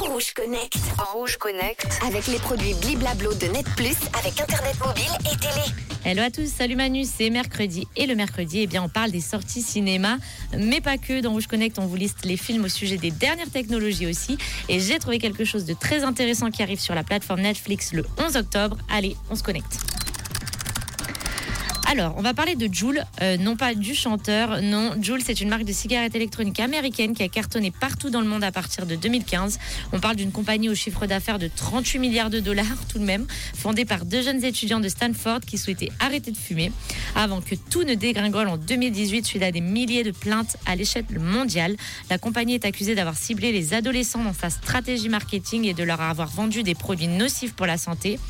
Rouge Connect. En Rouge Connect. Avec les produits Bliblablo de Net Plus avec Internet mobile et télé. Hello à tous, salut Manu, c'est mercredi et le mercredi, eh bien, on parle des sorties cinéma, mais pas que. Dans Rouge Connect, on vous liste les films au sujet des dernières technologies aussi. Et j'ai trouvé quelque chose de très intéressant qui arrive sur la plateforme Netflix le 11 octobre. Allez, on se connecte. Alors, on va parler de Juul, euh, non pas du chanteur, non. Juul, c'est une marque de cigarettes électroniques américaine qui a cartonné partout dans le monde à partir de 2015. On parle d'une compagnie au chiffre d'affaires de 38 milliards de dollars tout de même, fondée par deux jeunes étudiants de Stanford qui souhaitaient arrêter de fumer avant que tout ne dégringole en 2018 suite à des milliers de plaintes à l'échelle mondiale. La compagnie est accusée d'avoir ciblé les adolescents dans sa stratégie marketing et de leur avoir vendu des produits nocifs pour la santé.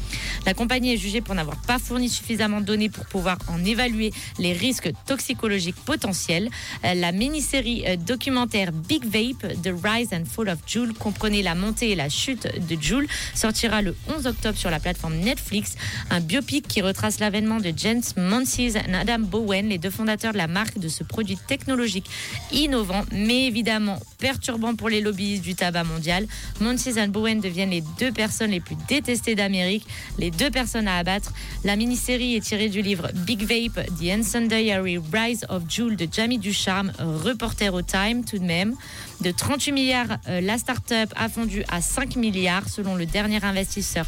La compagnie est jugée pour n'avoir pas fourni suffisamment de données pour pouvoir en évaluer les risques toxicologiques potentiels. Euh, La mini-série euh, documentaire Big Vape, The Rise and Fall of Joule, comprenait la montée et la chute de Joule, sortira le 11 octobre sur la plateforme Netflix. Un biopic qui retrace l'avènement de James Monsees et Adam Bowen, les deux fondateurs de la marque de ce produit technologique innovant, mais évidemment perturbant pour les lobbyistes du tabac mondial. Monsees et Bowen deviennent les deux personnes les plus détestées d'Amérique, les deux personnes à abattre. La mini-série est tirée du livre Big Vape, The Incendiary Rise of Joule de Jamie Ducharme, reporter au Time tout de même. De 38 milliards, euh, la start-up a fondu à 5 milliards selon le dernier investisseur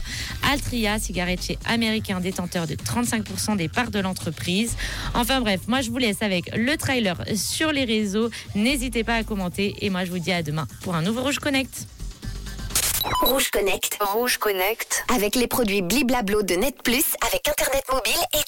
Altria, cigarettier américain détenteur de 35% des parts de l'entreprise. Enfin bref, moi je vous laisse avec le trailer sur les réseaux. N'hésitez pas à commenter et moi je vous dis à demain pour un nouveau Rouge Connect. Rouge Connect. Rouge Connect. Avec les produits Bliblablo de Net Plus avec Internet mobile et télé.